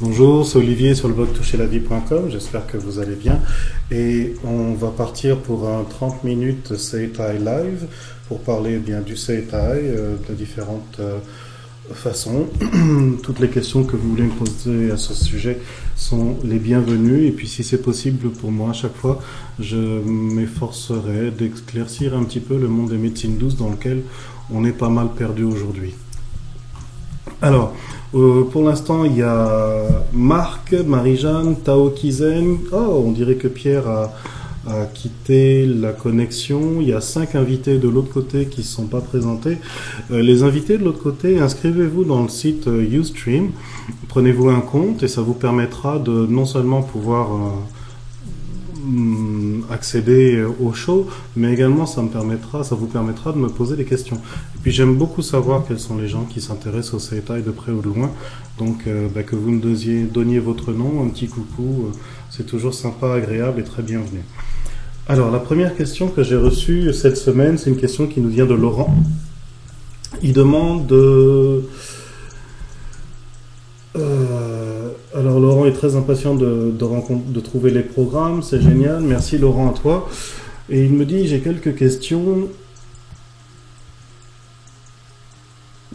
Bonjour, c'est Olivier sur le blog toucherlavie.com, j'espère que vous allez bien. Et on va partir pour un 30 minutes Seitai Live pour parler bien du Seitai euh, de différentes euh, façons. Toutes les questions que vous voulez me poser à ce sujet sont les bienvenues. Et puis si c'est possible pour moi, à chaque fois, je m'efforcerai d'éclaircir un petit peu le monde des médecines douces dans lequel on est pas mal perdu aujourd'hui. Alors, euh, pour l'instant, il y a Marc, Marie-Jeanne, Tao Kizen. Oh, on dirait que Pierre a, quitté la connexion. Il y a cinq invités de l'autre côté qui ne sont pas présentés. Euh, les invités de l'autre côté, inscrivez-vous dans le site euh, Ustream. Prenez-vous un compte et ça vous permettra de non seulement pouvoir Mm, accéder au show, mais également ça me permettra, ça vous permettra de me poser des questions. Et puis j'aime beaucoup savoir quels sont les gens qui s'intéressent au CETA de près ou de loin. Donc euh, bah, que vous me donniez, votre nom, un petit coucou, euh, c'est toujours sympa, agréable et très bienvenu. Alors la première question que j'ai reçue cette semaine, c'est une question qui nous vient de Laurent. Il demande de... Euh, alors Laurent est très impatient de, trouver les programmes, c'est génial. Merci Laurent à toi. Et il me dit, j'ai quelques questions.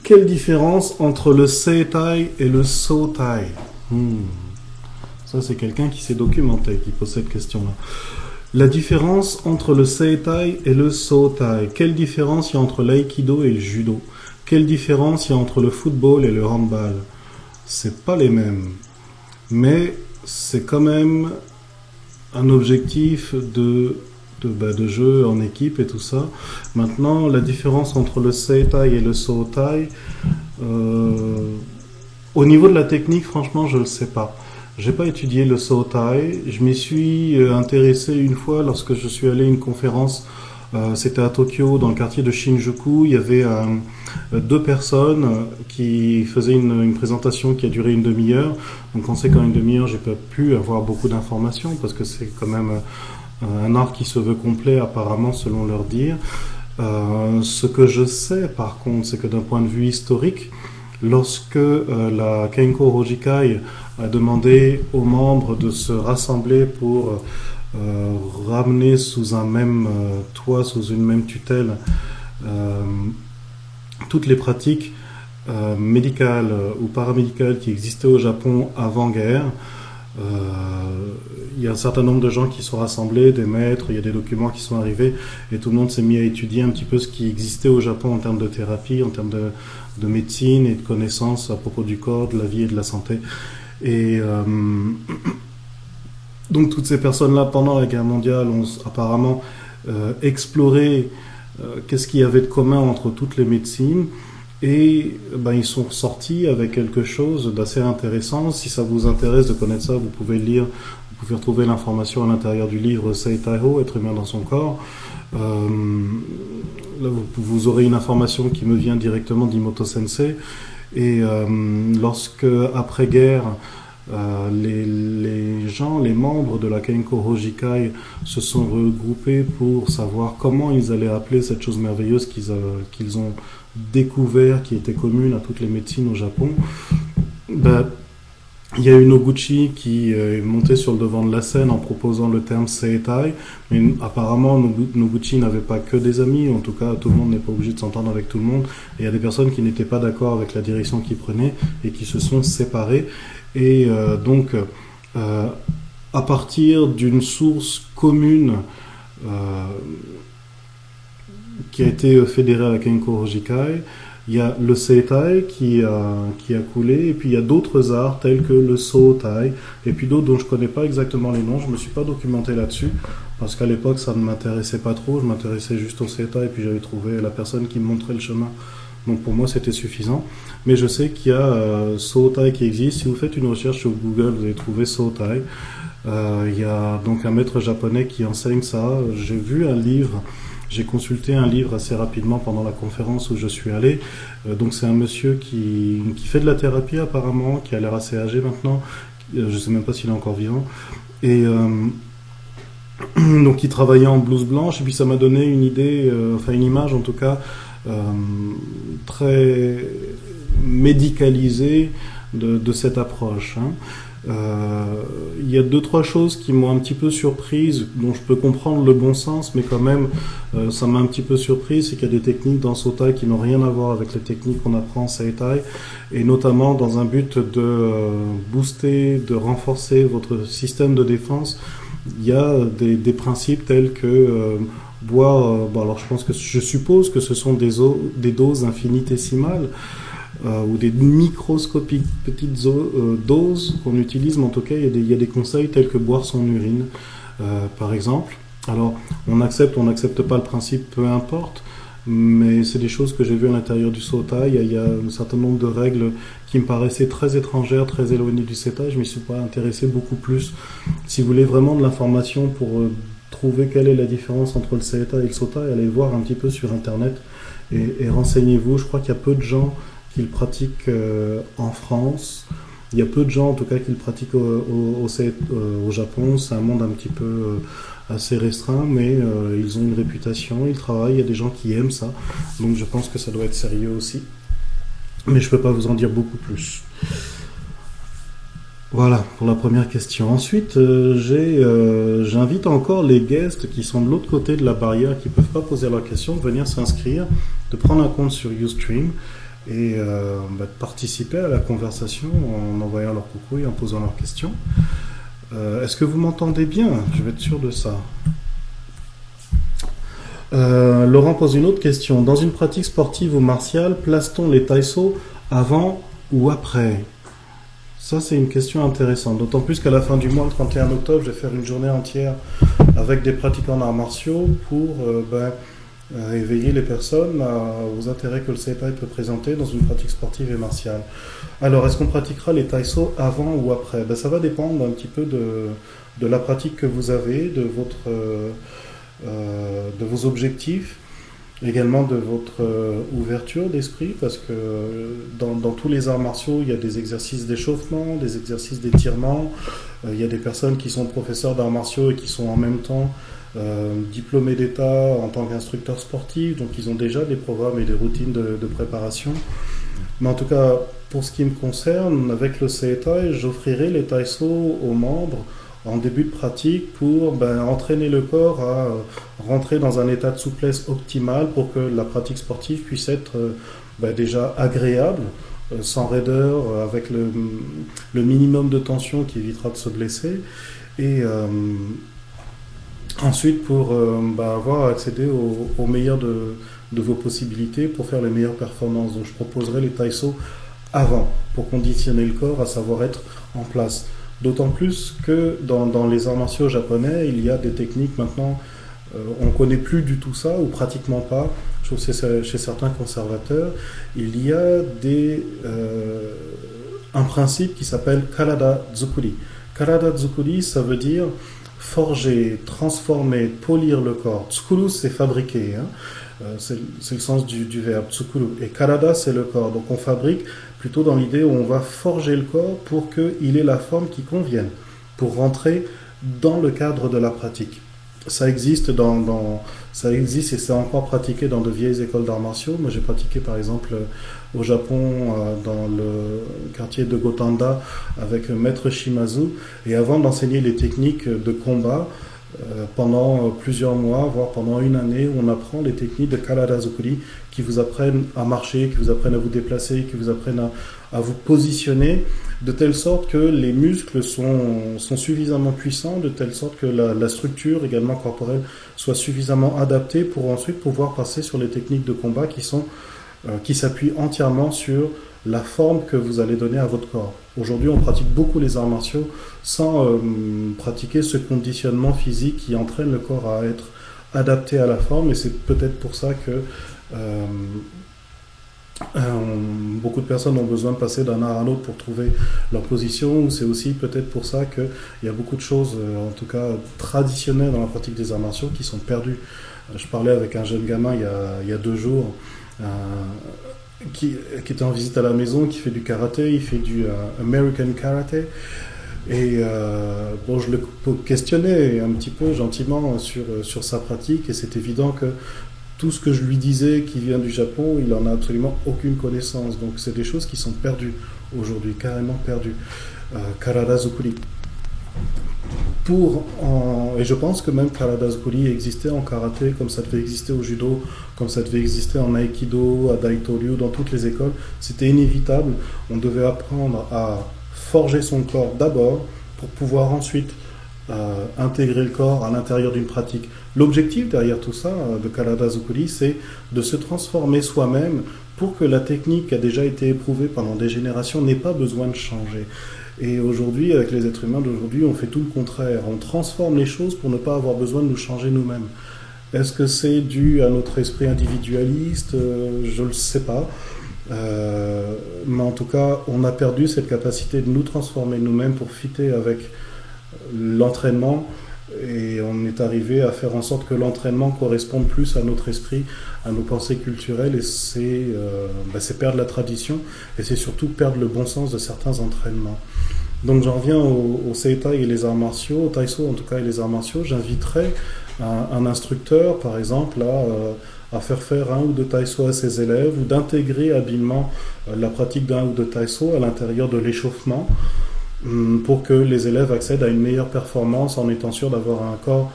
Quelle différence entre le Seitai et le Sotai? Hmm. Ça c'est quelqu'un qui s'est documenté, qui pose cette question-là. La différence entre le Seitai et le Sotai. Quelle différence il y a entre l'aïkido et le judo? Quelle différence il y a entre le football et le handball? C'est pas les mêmes mais c'est quand même un objectif de, bah, de, jeu en équipe et tout ça. Maintenant, la différence entre le Seitai et le Sotai, euh, au niveau de la technique, franchement, je ne le sais pas. J'ai pas étudié le Sotai. Je m'y suis euh, intéressé une fois lorsque je suis allé à une conférence c'était à Tokyo, dans le quartier de Shinjuku. Il y avait euh, deux personnes qui faisaient une, présentation qui a duré une demi-heure. Donc on sait qu'en une demi-heure, j'ai pas pu avoir beaucoup d'informations parce que c'est quand même euh, un art qui se veut complet apparemment selon leur dire. ce que je sais par contre, c'est que d'un point de vue historique, lorsque la Kenko Hojikai a demandé aux membres de se rassembler pour euh, ramener sous un même euh, toit, sous une même tutelle, euh, toutes les pratiques médicales ou paramédicales qui existaient au Japon avant-guerre. il y a un certain nombre de gens qui sont rassemblés, des maîtres, il y a des documents qui sont arrivés, et tout le monde s'est mis à étudier un petit peu ce qui existait au Japon en termes de thérapie, en termes de, de médecine et de connaissances à propos du corps, de la vie et de la santé. Et donc toutes ces personnes-là, pendant la guerre mondiale, ont apparemment euh, exploré euh, qu'est-ce qu'il y avait de commun entre toutes les médecines. Et ben, ils sont sortis avec quelque chose d'assez intéressant. Si ça vous intéresse de connaître ça, vous pouvez lire, vous pouvez retrouver l'information à l'intérieur du livre Seitaiho, Être humain dans son corps. Euh, là, vous, aurez une information qui me vient directement d'Imoto Sensei. Et lorsque, après-guerre, euh, les, gens, les membres de la Kenko Hojikai se sont regroupés pour savoir comment ils allaient appeler cette chose merveilleuse qu'ils euh, ont découvert, qui était commune à toutes les médecines au Japon. Ben, il y a eu Noguchi qui euh, est monté sur le devant de la scène en proposant le terme Seitai, mais apparemment Noguchi n'avait pas que des amis, en tout cas tout le monde n'est pas obligé de s'entendre avec tout le monde, et il y a des personnes qui n'étaient pas d'accord avec la direction qu'il prenait et qui se sont séparées. Et euh, donc, euh, à partir d'une source commune euh, qui a été fédérée à Kenko Hojikai, il y a le Seitai qui a, qui a coulé, et puis il y a d'autres arts tels que le Sotai, et puis d'autres dont je ne connais pas exactement les noms, je ne me suis pas documenté là-dessus, parce qu'à l'époque ça ne m'intéressait pas trop, je m'intéressais juste au Seitai, et puis j'avais trouvé la personne qui me montrait le chemin donc pour moi, c'était suffisant. Mais je sais qu'il y a euh, qui existe. Si vous faites une recherche sur Google, vous allez trouver Sotai. Euh, il y a donc un maître japonais qui enseigne ça. J'ai vu un livre, j'ai consulté un livre assez rapidement pendant la conférence où je suis allé. Euh, donc c'est un monsieur qui, qui fait de la thérapie apparemment, qui a l'air assez âgé maintenant. Je ne sais même pas s'il est encore vivant. Et donc il travaillait en blouse blanche et puis ça m'a donné une idée, enfin une image en tout cas euh, très médicalisé de, cette approche. Hein. Euh, il y a deux trois choses qui m'ont un petit peu surprise, dont je peux comprendre le bon sens, mais quand même euh, ça m'a un petit peu surprise, c'est qu'il y a des techniques dans Sotai qui n'ont rien à voir avec les techniques qu'on apprend en Seitai, et notamment dans un but de euh, booster, de renforcer votre système de défense. Il y a des principes tels que boire. bon alors je pense que je suppose que ce sont des, des doses infinitésimales. Euh, ou des microscopiques petites euh, doses qu'on utilise, mais en tout cas, il y, a des, conseils tels que boire son urine, euh, par exemple. Alors, on accepte on n'accepte pas le principe, peu importe, mais c'est des choses que j'ai vues à l'intérieur du SOTA. Il y, a, il y, a, un certain nombre de règles qui me paraissaient très étrangères, très éloignées du SETA. Je m'y suis pas intéressé beaucoup plus. Si vous voulez vraiment de l'information pour trouver quelle est la différence entre le CETA et le SOTA, allez voir un petit peu sur Internet et, et renseignez-vous. Je crois qu'il y a peu de gens qu'il pratique euh, en France. Il y a peu de gens, en tout cas, qui le pratiquent au, euh, Japon. C'est un monde un petit peu euh, assez restreint, mais ils ont une réputation, ils travaillent, il y a des gens qui aiment ça. Donc je pense que ça doit être sérieux aussi. Mais je ne peux pas vous en dire beaucoup plus. Voilà pour la première question. Ensuite, j'invite encore les guests qui sont de l'autre côté de la barrière, qui ne peuvent pas poser leur question, de venir s'inscrire, de prendre un compte sur Ustream et euh, bah, de participer à la conversation en envoyant leur coucou et en posant leurs questions. Euh, est-ce que vous m'entendez bien? Je vais être sûr de ça. Euh, Laurent pose une autre question. Dans une pratique sportive ou martiale, place-t-on les taïsos avant ou après? Ça, c'est une question intéressante. D'autant plus qu'à la fin du mois, le 31 octobre, je vais faire une journée entière avec des pratiquants d'arts martiaux pour ben, éveiller les personnes aux intérêts que le CEPAI peut présenter dans une pratique sportive et martiale. Alors, est-ce qu'on pratiquera les taïsos avant ou après? Ben, Ça va dépendre un petit peu de, de, la pratique que vous avez, de, votre, euh, de vos objectifs, également de votre euh, ouverture d'esprit, parce que dans, dans, tous les arts martiaux, il y a des exercices d'échauffement, des exercices d'étirement, euh, il y a des personnes qui sont professeurs d'arts martiaux et qui sont en même temps euh, diplômés d'État en tant qu'instructeur sportif, donc ils ont déjà des programmes et des routines de, préparation. Mais en tout cas, pour ce qui me concerne, avec le CETA, j'offrirai les taïsos aux membres en début de pratique pour ben, entraîner le corps à euh, rentrer dans un état de souplesse optimal pour que la pratique sportive puisse être euh, ben, déjà agréable, sans raideur, avec le, minimum de tension qui évitera de se blesser. Et, Ensuite, pour euh, bah, avoir accédé au, meilleur de, vos possibilités pour faire les meilleures performances. Donc, je proposerai les taïsos avant pour conditionner le corps à savoir être en place. D'autant plus que dans, les arts martiaux japonais, il y a des techniques maintenant, euh, on ne connaît plus du tout ça, ou pratiquement pas, je trouve que chez certains conservateurs, il y a des, euh, un principe qui s'appelle Karada Zukuri. Karada Zukuri, ça veut dire forger, transformer, polir le corps. Tsukuru, c'est fabriquer. Hein. Euh, c'est le sens du, verbe tsukuru. Et karada, c'est le corps. Donc on fabrique plutôt dans l'idée où on va forger le corps pour qu'il ait la forme qui convienne, pour rentrer dans le cadre de la pratique. Ça existe dans, ça existe et c'est encore pratiqué dans de vieilles écoles d'arts martiaux. Moi, j'ai pratiqué par exemple au Japon, euh, dans le quartier de Gotanda, avec Maître Shimazu. Et avant d'enseigner les techniques de combat, pendant plusieurs mois, voire pendant une année, on apprend les techniques de Zukuri qui vous apprennent à marcher, qui vous apprennent à vous déplacer, qui vous apprennent à, vous positionner, de telle sorte que les muscles sont, suffisamment puissants, de telle sorte que la, structure également corporelle soit suffisamment adaptée pour ensuite pouvoir passer sur les techniques de combat qui sont euh, qui s'appuie entièrement sur la forme que vous allez donner à votre corps. Aujourd'hui, on pratique beaucoup les arts martiaux sans euh, pratiquer ce conditionnement physique qui entraîne le corps à être adapté à la forme, et c'est peut-être pour ça que euh, beaucoup de personnes ont besoin de passer d'un art à l'autre pour trouver leur position, c'est aussi peut-être pour ça qu'il y a beaucoup de choses, en tout cas traditionnelles dans la pratique des arts martiaux, qui sont perdues. Je parlais avec un jeune gamin il y a, deux jours euh, qui, qui, était en visite à la maison, qui fait du karaté, il fait du euh, American Karaté. Et euh, bon, je le questionnais un petit peu gentiment sur, sur sa pratique, et c'est évident que tout ce que je lui disais qui vient du Japon, il en a absolument aucune connaissance. Donc c'est des choses qui sont perdues aujourd'hui, carrément perdues. Euh, Karada Zukuri. Et je pense que même Karada Zukuri existait en karaté comme ça devait exister au judo, comme ça devait exister en aikido, à daitoryu, dans toutes les écoles. C'était inévitable. On devait apprendre à forger son corps d'abord pour pouvoir ensuite euh, intégrer le corps à l'intérieur d'une pratique. L'objectif derrière tout ça euh, de Karada Zukuri, c'est de se transformer soi-même pour que la technique qui a déjà été éprouvée pendant des générations n'ait pas besoin de changer. Et aujourd'hui, avec les êtres humains d'aujourd'hui, on fait tout le contraire. On transforme les choses pour ne pas avoir besoin de nous changer nous-mêmes. Est-ce que c'est dû à notre esprit individualiste? Euh, Je ne le sais pas. mais en tout cas, on a perdu cette capacité de nous transformer nous-mêmes pour fitter avec l'entraînement et on est arrivé à faire en sorte que l'entraînement corresponde plus à notre esprit, à nos pensées culturelles et c'est euh, bah, perdre la tradition et c'est surtout perdre le bon sens de certains entraînements. Donc j'en reviens au, au Seitai et les arts martiaux, au Taiso en tout cas et les arts martiaux, j'inviterais un, instructeur par exemple à, euh, à, faire faire un ou deux Taiso à ses élèves ou d'intégrer habilement euh, la pratique d'un ou deux Taiso à l'intérieur de l'échauffement. Hum, pour que les élèves accèdent à une meilleure performance en étant sûrs d'avoir un corps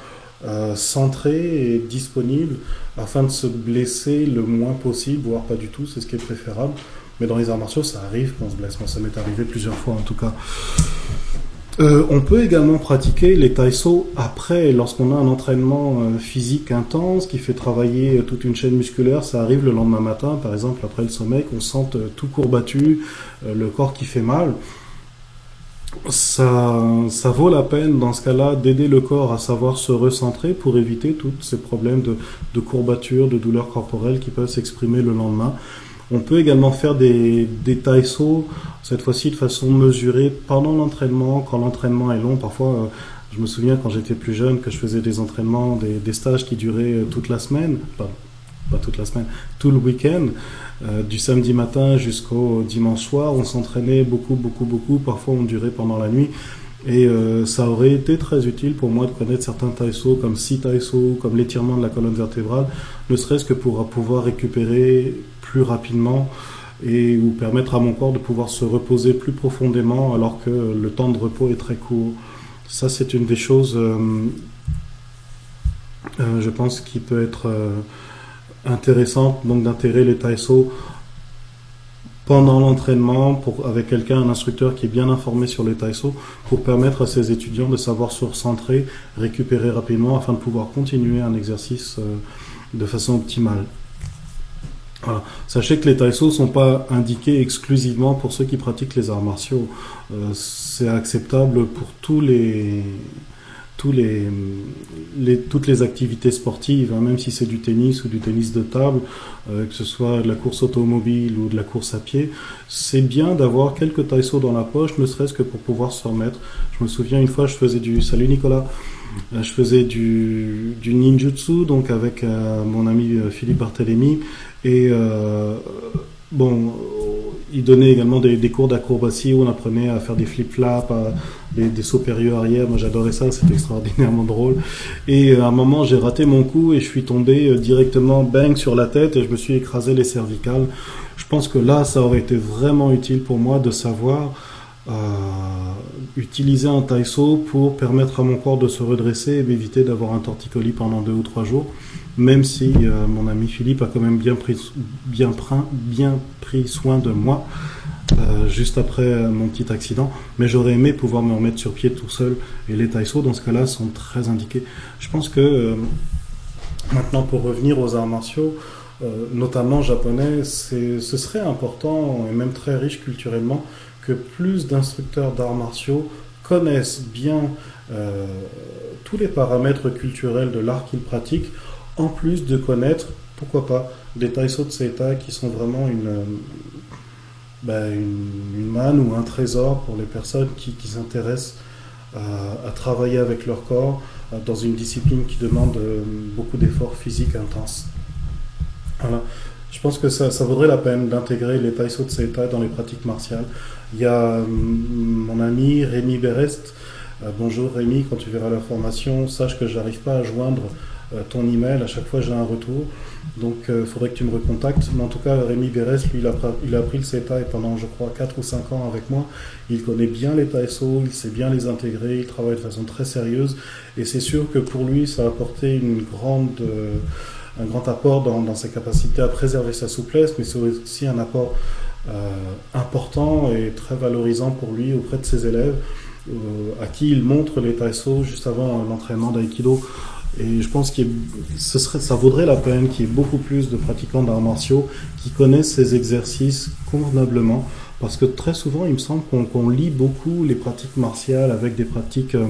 euh, centré et disponible afin de se blesser le moins possible, voire pas du tout, c'est ce qui est préférable. Mais dans les arts martiaux, ça arrive qu'on se blesse. Moi, ça m'est arrivé plusieurs fois en tout cas. Euh, on peut également pratiquer les taïso après, lorsqu'on a un entraînement euh, physique intense qui fait travailler toute une chaîne musculaire. Ça arrive le lendemain matin, par exemple, après le sommeil, qu'on sente tout courbattu, le corps qui fait mal ça, ça vaut la peine dans ce cas-là d'aider le corps à savoir se recentrer pour éviter tous ces problèmes de, de courbatures, de douleurs corporelles qui peuvent s'exprimer le lendemain. On peut également faire des, des taïsos, cette fois-ci de façon mesurée pendant l'entraînement, quand l'entraînement est long. Parfois, euh, je me souviens quand j'étais plus jeune que je faisais des entraînements, des, des stages qui duraient euh, toute la semaine, pas, pas toute la semaine, tout le week-end. Euh, du samedi matin jusqu'au dimanche soir. On s'entraînait beaucoup, beaucoup, beaucoup. Parfois, on durait pendant la nuit. Et euh, ça aurait été très utile pour moi de connaître certains taïsos comme si taïsos, comme l'étirement de la colonne vertébrale, ne serait-ce que pour pouvoir récupérer plus rapidement et ou permettre à mon corps de pouvoir se reposer plus profondément alors que le temps de repos est très court. Ça, c'est une des choses, euh, je pense, qui peut être intéressante donc d'intégrer les taïsos pendant l'entraînement pour avec quelqu'un, un instructeur qui est bien informé sur les taïsos pour permettre à ses étudiants de savoir se recentrer, récupérer rapidement afin de pouvoir continuer un exercice euh, de façon optimale. Sachez que les taïsos sont pas indiqués exclusivement pour ceux qui pratiquent les arts martiaux. Euh, c'est acceptable pour tous les, tous les, toutes les activités sportives, hein, même si c'est du tennis ou du tennis de table, euh, que ce soit de la course automobile ou de la course à pied, c'est bien d'avoir quelques taïsos dans la poche, ne serait-ce que pour pouvoir se remettre. Je me souviens une fois, je faisais du... Salut Nicolas euh, je faisais du, du ninjutsu, donc avec euh, mon ami Philippe Barthélémy, et bon, il donnait également des, cours d'acrobatie où on apprenait à faire des flip-flaps, des, sauts périlleux arrière. Moi, j'adorais ça, c'était extraordinairement drôle. Et euh, à un moment, j'ai raté mon coup et je suis tombé euh, directement bang sur la tête et je me suis écrasé les cervicales. Je pense que là, ça aurait été vraiment utile pour moi de savoir euh, utiliser un taïso pour permettre à mon corps de se redresser et m'éviter d'avoir un torticolis pendant deux ou trois jours même si euh, mon ami Philippe a quand même bien pris, bien bien pris soin de moi euh, juste après euh, mon petit accident. Mais j'aurais aimé pouvoir me remettre sur pied tout seul. Et les taïsos, dans ce cas-là, sont très indiqués. Je pense que maintenant, pour revenir aux arts martiaux, notamment japonais, ce serait important et même très riche culturellement que plus d'instructeurs d'arts martiaux connaissent bien tous les paramètres culturels de l'art qu'ils pratiquent en plus de connaître, pourquoi pas, des Taiso Tseta qui sont vraiment une, euh, ben, une, manne ou un trésor pour les personnes qui, s'intéressent à, travailler avec leur corps euh, dans une discipline qui demande euh, beaucoup d'efforts physiques intenses. Voilà. Je pense que ça, ça vaudrait la peine d'intégrer les Taiso Tseta dans les pratiques martiales. Il y a mon ami Rémi Berest. bonjour Rémi, quand tu verras la formation, sache que j'arrive pas à joindre ton email. À chaque fois, j'ai un retour. Donc, il faudrait que tu me recontactes. Mais en tout cas, Rémi Bérès, lui, il a, il pris le CETA pendant, je crois, 4 ou 5 ans avec moi. Il connaît bien les TSO, il sait bien les intégrer, il travaille de façon très sérieuse. Et c'est sûr que pour lui, ça a apporté une grande un grand apport dans, ses capacités à préserver sa souplesse, mais c'est aussi un apport euh, important et très valorisant pour lui auprès de ses élèves, euh, à qui il montre les taïso juste avant l'entraînement d'aïkido. Et je pense que ça vaudrait la peine qu'il y ait beaucoup plus de pratiquants d'arts martiaux qui connaissent ces exercices convenablement. Parce que très souvent, il me semble qu'on lit beaucoup les pratiques martiales avec des pratiques euh,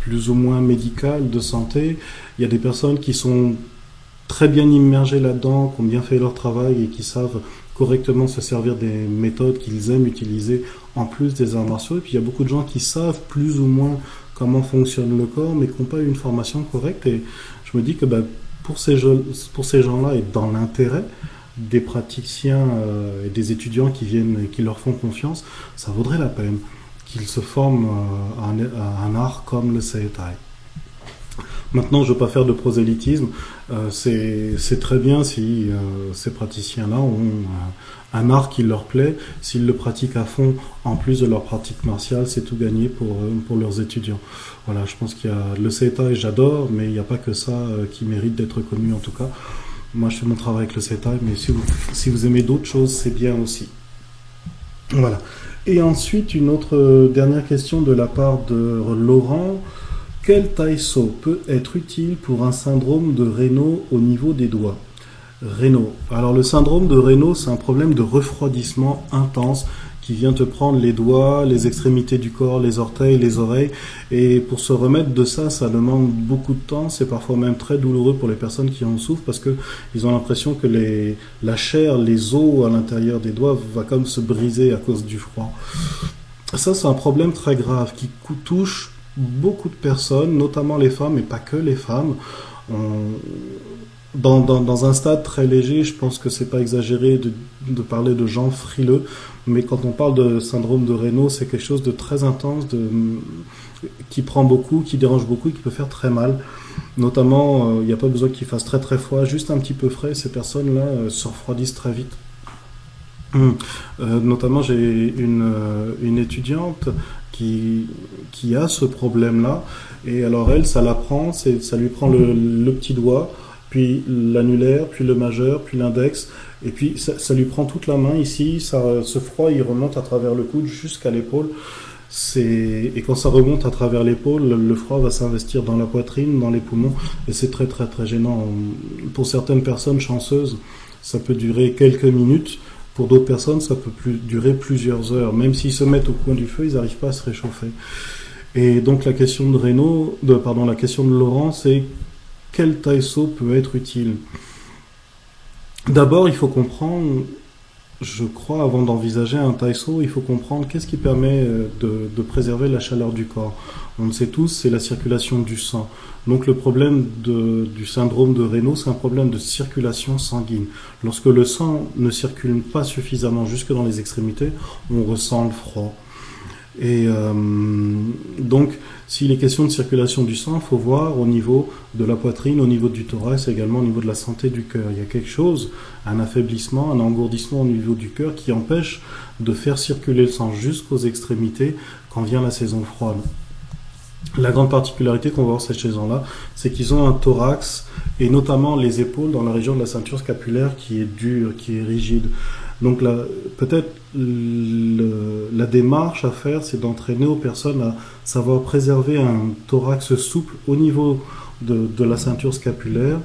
plus ou moins médicales de santé. Il y a des personnes qui sont très bien immergés là-dedans, qui ont bien fait leur travail et qui savent correctement se servir des méthodes qu'ils aiment utiliser en plus des arts martiaux. Et puis il y a beaucoup de gens qui savent plus ou moins comment fonctionne le corps, mais qui n'ont pas eu une formation correcte. Et je me dis que ben, pour ces, pour ces gens-là, et dans l'intérêt des praticiens euh, et des étudiants qui viennent et qui leur font confiance, ça vaudrait la peine qu'ils se forment euh, à, un, art comme le Seitai. Maintenant, je ne veux pas faire de prosélytisme. Euh, c'est très bien si euh, ces praticiens-là ont un art qui leur plaît. S'ils le pratiquent à fond, en plus de leur pratique martiale, c'est tout gagné pour, euh, leurs étudiants. Voilà, je pense qu'il y a le CETA et j'adore, mais il n'y a pas que ça qui mérite d'être connu en tout cas. Moi, je fais mon travail avec le CETA, mais si vous aimez d'autres choses, c'est bien aussi. Voilà. Et ensuite, une autre dernière question de la part de Laurent. Quel taïso peut être utile pour un syndrome de Raynaud au niveau des doigts? Raynaud. Alors le syndrome de Raynaud, c'est un problème de refroidissement intense qui vient te prendre les doigts, les extrémités du corps, les orteils, les oreilles. Et pour se remettre de ça, ça demande beaucoup de temps. C'est parfois même très douloureux pour les personnes qui en souffrent parce que ils ont l'impression que la chair, les os à l'intérieur des doigts va comme se briser à cause du froid. Ça, c'est un problème très grave qui touche beaucoup de personnes, notamment les femmes, et pas que les femmes, dans, un stade très léger, je pense que c'est pas exagéré de, parler de gens frileux, mais quand on parle de syndrome de Raynaud, c'est quelque chose de très intense, de, qui prend beaucoup, qui dérange beaucoup, qui peut faire très mal. Notamment, euh, il n'y a pas besoin qu'il fasse très très froid, juste un petit peu frais, ces personnes-là euh, se refroidissent très vite. Hum. Euh, notamment, j'ai une étudiante qui, a ce problème-là. Et alors elle, ça la prend, ça lui prend le, petit doigt, puis l'annulaire, puis le majeur, puis l'index, et puis ça, lui prend toute la main ici, ça, ce froid il remonte à travers le coude jusqu'à l'épaule. Et quand ça remonte à travers l'épaule, le froid va s'investir dans la poitrine, dans les poumons, et c'est très très très gênant. Pour certaines personnes chanceuses, ça peut durer quelques minutes, pour d'autres personnes, ça peut durer plusieurs heures. Même s'ils se mettent au coin du feu, ils n'arrivent pas à se réchauffer. Et donc la question de Renault, de, pardon, la question de Laurent, c'est quel taïso peut être utile? D'abord, il faut comprendre, je crois, avant d'envisager un taïso, il faut comprendre qu'est-ce qui permet euh, de, préserver la chaleur du corps. On le sait tous, c'est la circulation du sang. Donc le problème du syndrome de Raynaud, c'est un problème de circulation sanguine. Lorsque le sang ne circule pas suffisamment jusque dans les extrémités, on ressent le froid. Et euh, donc, s'il est question de circulation du sang, il faut voir au niveau de la poitrine, au niveau du thorax, également au niveau de la santé du cœur. Il y a quelque chose, un affaiblissement, un engourdissement au niveau du cœur qui empêche de faire circuler le sang jusqu'aux extrémités quand vient la saison froide. La grande particularité qu'on va voir chez ces gens-là, c'est qu'ils ont un thorax et notamment les épaules dans la région de la ceinture scapulaire qui est dure, qui est rigide. Donc peut-être la démarche à faire, c'est d'entraîner aux personnes à savoir préserver un thorax souple au niveau de, la ceinture scapulaire,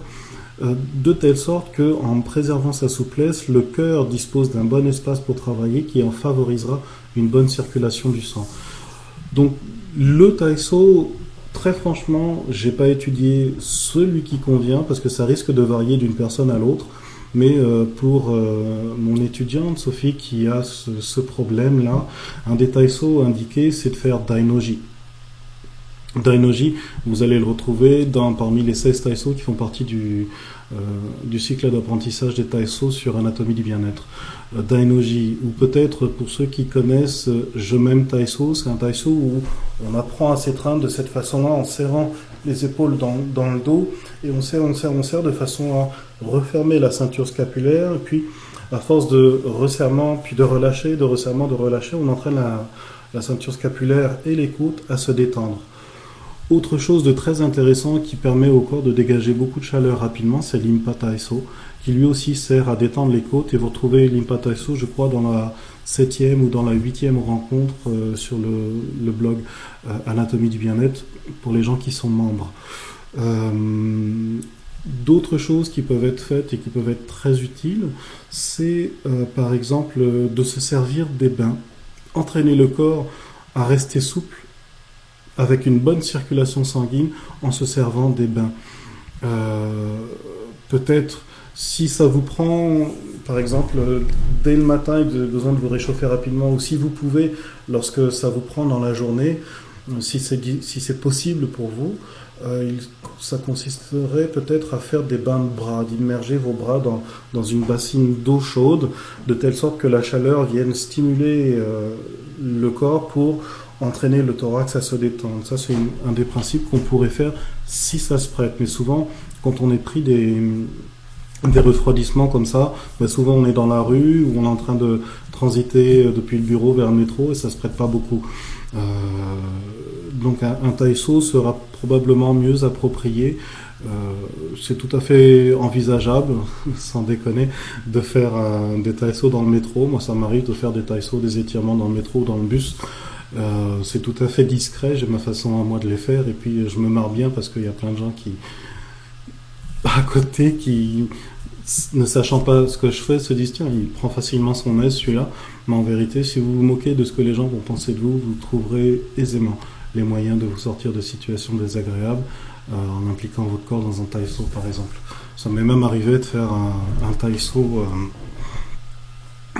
euh, de telle sorte que, en préservant sa souplesse, le cœur dispose d'un bon espace pour travailler qui en favorisera une bonne circulation du sang. Donc le taïso, très franchement, j'ai pas étudié celui qui convient parce que ça risque de varier d'une personne à l'autre. Mais euh, pour euh, mon étudiante Sophie qui a ce, problème-là, un des taïso indiqués, c'est de faire dainoji. Dainoji, vous allez le retrouver dans, parmi les 16 Taiso qui font partie du, euh, du cycle d'apprentissage des Taiso sur Anatomie du bien-être. Euh, Dainoji, ou peut-être pour ceux qui connaissent euh, Je m'aime Taiso, c'est un Taiso où on apprend à s'étreindre de cette façon-là en serrant les épaules dans, dans, le dos et on serre, on serre, on serre de façon à refermer la ceinture scapulaire et puis à force de resserrement puis de relâcher, de resserrement, de relâcher, on entraîne la, la ceinture scapulaire et les côtes à se détendre. Autre chose de très intéressant qui permet au corps de dégager beaucoup de chaleur rapidement, c'est l'impataiso, qui lui aussi sert à détendre les côtes. Et vous retrouvez l'impataiso, je crois, dans la septième ou dans la huitième rencontre euh, sur le, blog euh, Anatomie du bien-être pour les gens qui sont membres. Euh, d'autres choses qui peuvent être faites et qui peuvent être très utiles, c'est par exemple de se servir des bains, entraîner le corps à rester souple avec une bonne circulation sanguine en se servant des bains. Euh, peut-être si ça vous prend, par exemple, dès le matin vous avez besoin de vous réchauffer rapidement, ou si vous pouvez, lorsque ça vous prend dans la journée, si c'est si possible pour vous, euh, ça consisterait peut-être à faire des bains de bras, d'immerger vos bras dans, dans une bassine d'eau chaude, de telle sorte que la chaleur vienne stimuler euh, le corps pour entraîner le thorax à se détendre. Ça, c'est un des principes qu'on pourrait faire si ça se prête. Mais souvent, quand on est pris des, des refroidissements comme ça, ben souvent on est dans la rue ou on est en train de transiter depuis le bureau vers le métro et ça se prête pas beaucoup. Euh, donc un, un sera probablement mieux approprié. Euh, c'est tout à fait envisageable, sans déconner, de faire un, des taïso dans le métro. Moi, ça m'arrive de faire des taïso, des étirements dans le métro ou dans le bus. Euh, c'est tout à fait discret, j'ai ma façon à moi de les faire, et puis je me marre bien parce qu'il y a plein de gens qui, à côté, qui, ne sachant pas ce que je fais, se disent tiens, il prend facilement son aise celui-là. Mais en vérité, si vous vous moquez de ce que les gens vont penser de vous, vous trouverez aisément les moyens de vous sortir de situations désagréables euh, en impliquant votre corps dans un taïso, par exemple. Ça m'est même arrivé de faire un, un taïso. Euh,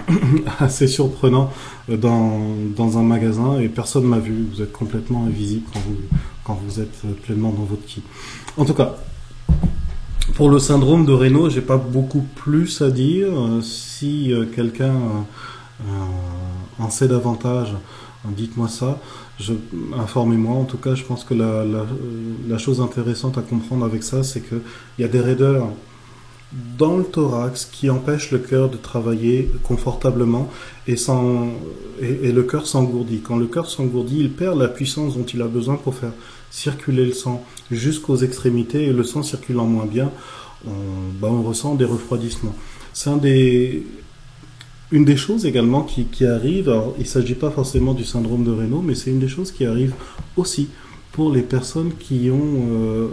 assez surprenant dans, dans, un magasin et personne m'a vu. Vous êtes complètement invisible quand vous, quand vous êtes pleinement dans votre ki. En tout cas, pour le syndrome de Raynaud, j'ai pas beaucoup plus à dire. Si euh, quelqu'un euh, en sait davantage, dites-moi ça. Informez-moi. En tout cas, je pense que la, la chose intéressante à comprendre avec ça, c'est qu'il y a des raideurs dans le thorax qui empêche le cœur de travailler confortablement et, sans, et, le cœur s'engourdit. Quand le cœur s'engourdit, il perd la puissance dont il a besoin pour faire circuler le sang jusqu'aux extrémités et le sang circulant moins bien, on, bah, on ressent des refroidissements. C'est une des choses également qui, qui arrive, alors il ne s'agit pas forcément du syndrome de Raynaud, mais c'est une des choses qui arrive aussi pour les personnes qui ont euh,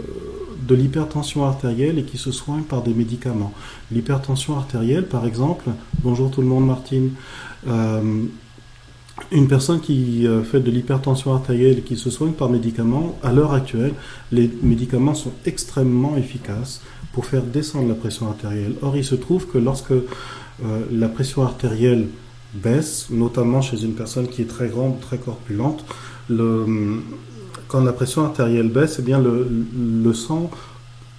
de l'hypertension artérielle et qui se soignent par des médicaments. L'hypertension artérielle, par exemple, bonjour tout le monde, Martine. Euh, une personne qui euh, fait de l'hypertension artérielle et qui se soigne par médicaments, à l'heure actuelle, les médicaments sont extrêmement efficaces pour faire descendre la pression artérielle. Or, il se trouve que lorsque la pression artérielle baisse, notamment chez une personne qui est très grande, très corpulente, le, quand la pression artérielle baisse, eh bien le, sang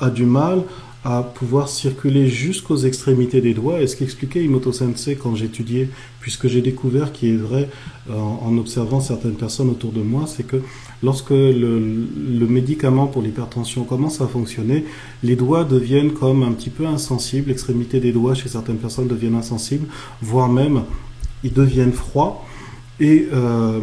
a du mal à pouvoir circuler jusqu'aux extrémités des doigts. Et ce qu'expliquait Imoto Sensei quand j'étudiais, puisque j'ai découvert qui est vrai euh, en, observant certaines personnes autour de moi, c'est que lorsque le, médicament pour l'hypertension commence à fonctionner, les doigts deviennent comme un petit peu insensibles, l'extrémité des doigts chez certaines personnes deviennent insensibles, voire même ils deviennent froids. Et euh,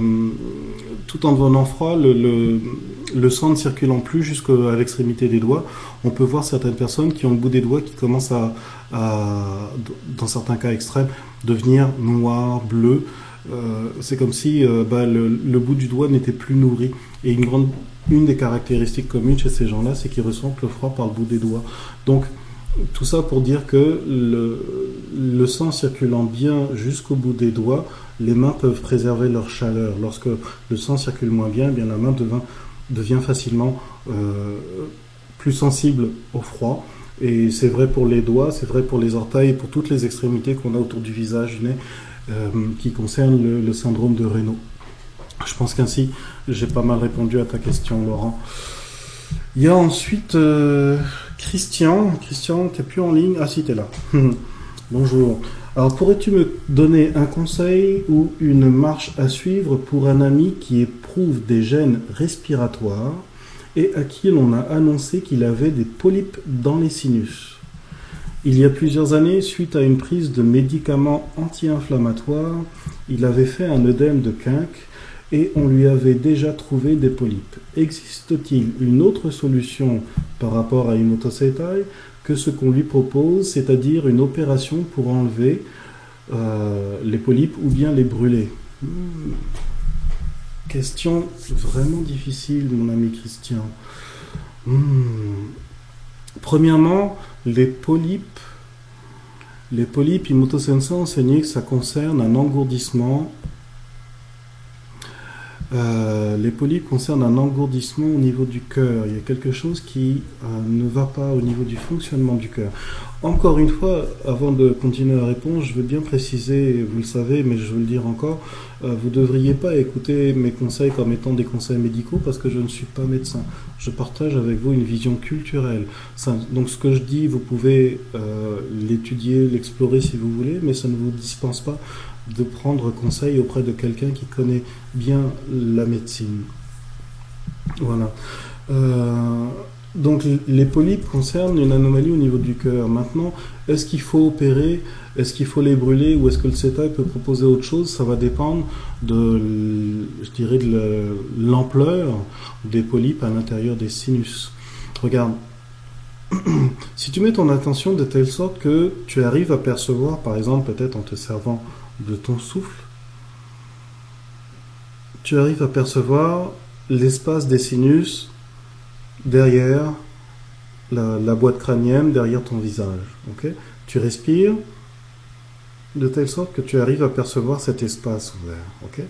tout en devenant froid, le, sang ne circulant plus jusqu'à l'extrémité des doigts, on peut voir certaines personnes qui ont le bout des doigts qui commencent à, dans certains cas extrêmes, devenir noir, bleu. Euh, c'est comme si euh, bah, le, bout du doigt n'était plus nourri. Et une, grande, une des caractéristiques communes chez ces gens-là, c'est qu'ils ressentent le froid par le bout des doigts. Donc, tout ça pour dire que le sang circulant bien jusqu'au bout des doigts, les mains peuvent préserver leur chaleur. Lorsque le sang circule moins bien, eh bien la main devient, facilement euh, plus sensible au froid. Et c'est vrai pour les doigts, c'est vrai pour les orteils, pour toutes les extrémités qu'on a autour du visage, du euh, qui concernent le, syndrome de Raynaud. Je pense qu'ainsi, j'ai pas mal répondu à ta question, Laurent. Il y a ensuite euh, Christian. Christian, t'es plus en ligne? Ah si, t'es là. Bonjour. Alors, pourrais-tu me donner un conseil ou une marche à suivre pour un ami qui éprouve des gènes respiratoires et à qui l'on a annoncé qu'il avait des polypes dans les sinus? Il y a plusieurs années, suite à une prise de médicaments anti-inflammatoires, il avait fait un œdème de quinque et on lui avait déjà trouvé des polypes. Existe-t-il une autre solution par rapport à une que ce qu'on lui propose, c'est-à-dire une opération pour enlever euh, les polypes ou bien les brûler hmm. Question vraiment difficile, mon ami Christian. Hmm. Premièrement, les polypes, les polypes, Imoto Sensei enseigné que ça concerne un engourdissement euh, les polypes concernent un engourdissement au niveau du cœur. Il y a quelque chose qui euh, ne va pas au niveau du fonctionnement du cœur. Encore une fois, avant de continuer la réponse, je veux bien préciser, vous le savez, mais je veux le dire encore, euh, vous ne devriez pas écouter mes conseils comme étant des conseils médicaux parce que je ne suis pas médecin. Je partage avec vous une vision culturelle. donc ce que je dis, vous pouvez l'étudier, l'explorer si vous voulez, mais ça ne vous dispense pas de prendre conseil auprès de quelqu'un qui connaît bien la médecine. Voilà. Euh, donc les polypes concernent une anomalie au niveau du cœur. Maintenant, est-ce qu'il faut opérer, est-ce qu'il faut les brûler? Ou est-ce que le CETA peut proposer autre chose? Ça va dépendre de, l'ampleur des polypes à l'intérieur des sinus. Regarde, si tu mets ton attention de telle sorte que tu arrives à percevoir, par exemple, peut-être en te servant de ton souffle, tu arrives à percevoir l'espace des sinus derrière la, boîte crânienne, derrière ton visage. tu respires de telle sorte que tu arrives à percevoir cet espace ouvert.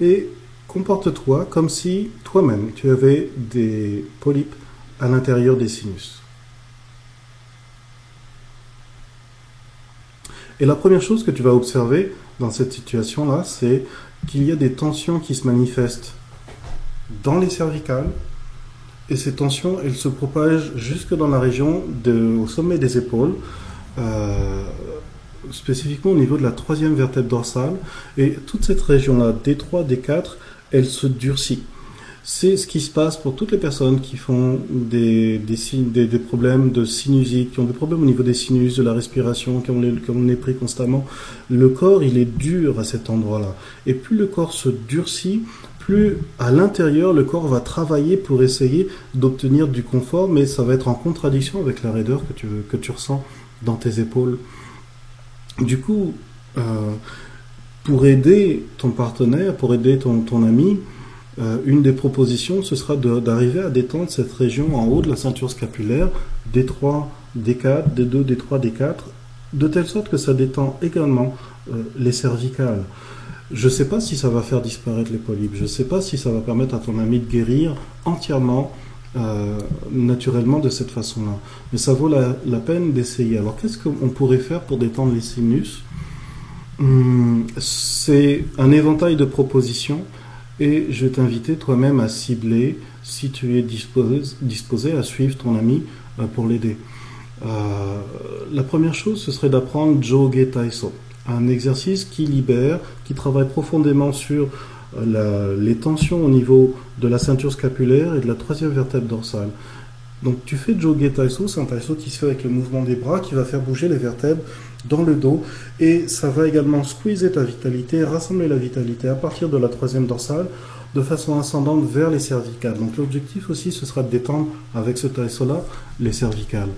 Et comporte-toi comme si toi-même tu avais des polypes à l'intérieur des sinus. Et la première chose que tu vas observer dans cette situation-là, c'est qu'il y a des tensions qui se manifestent dans les cervicales, et ces tensions, elles se propagent jusque dans la région, au sommet des épaules, euh, spécifiquement au niveau de la troisième vertèbre dorsale, et toute cette région-là, D3, D4, elle se durcit. C'est ce qui se passe pour toutes les personnes qui font des, des, des, problèmes de sinusite, qui ont des problèmes au niveau des sinus, de la respiration, qui ont, les, qui ont pris constamment. Le corps, il est dur à cet endroit-là. Et plus le corps se durcit, plus à l'intérieur, le corps va travailler pour essayer d'obtenir du confort, mais ça va être en contradiction avec la raideur que tu, que tu ressens dans tes épaules. Du coup, euh, pour aider ton partenaire, pour aider ton, ton ami, euh, une des propositions, ce sera d'arriver à détendre cette région en haut de la ceinture scapulaire, D3, D4, D2, D3, D4, de telle sorte que ça détend également euh, les cervicales. Je ne sais pas si ça va faire disparaître les polypes, je ne sais pas si ça va permettre à ton ami de guérir entièrement, euh, naturellement, de cette façon-là. Mais ça vaut la, peine d'essayer. Alors qu'est-ce qu'on pourrait faire pour détendre les sinus? Hum, C'est un éventail de propositions et je vais t'inviter toi-même à cibler si tu es disposé, à suivre ton ami euh, pour l'aider. Euh, la première chose, ce serait d'apprendre Joge Taiso, un exercice qui libère, qui travaille profondément sur euh, les tensions au niveau de la ceinture scapulaire et de la troisième vertèbre dorsale. Donc tu fais Joge Taiso, c'est un Taiso qui se fait avec le mouvement des bras, qui va faire bouger les vertèbres dans le dos et ça va également squeezer ta vitalité, rassembler la vitalité à partir de la troisième dorsale de façon ascendante vers les cervicales. Donc l'objectif aussi ce sera de détendre avec ce taïso-là les cervicales.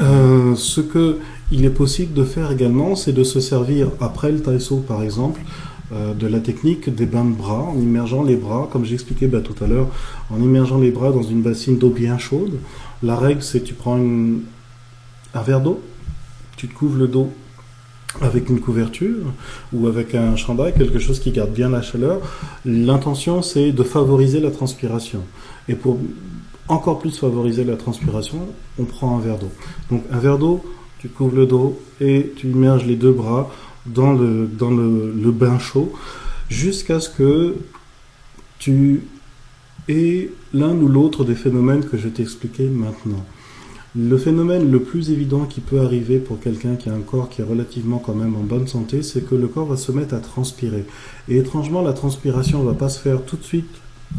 Euh, ce que il est possible de faire également, c'est de se servir après le taïso par exemple euh, de la technique des bains de bras en immergeant les bras, comme j'expliquais bah, tout à l'heure, en immergeant les bras dans une bassine d'eau bien chaude. La règle c'est tu prends un verre d'eau, tu te couvres le dos avec une couverture ou avec un chandail, quelque chose qui garde bien la chaleur. L'intention, c'est de favoriser la transpiration. Et pour encore plus favoriser la transpiration, on prend un verre d'eau. Donc un verre d'eau, tu couvres le dos et tu immerges les deux bras dans le, bain chaud. jusqu'à ce que tu aies l'un ou l'autre des phénomènes que je t'ai expliqués maintenant. Le phénomène le plus évident qui peut arriver pour quelqu'un qui a un corps qui est relativement quand même en bonne santé, c'est que le corps va se mettre à transpirer. Et étrangement, la transpiration ne va pas se faire tout de suite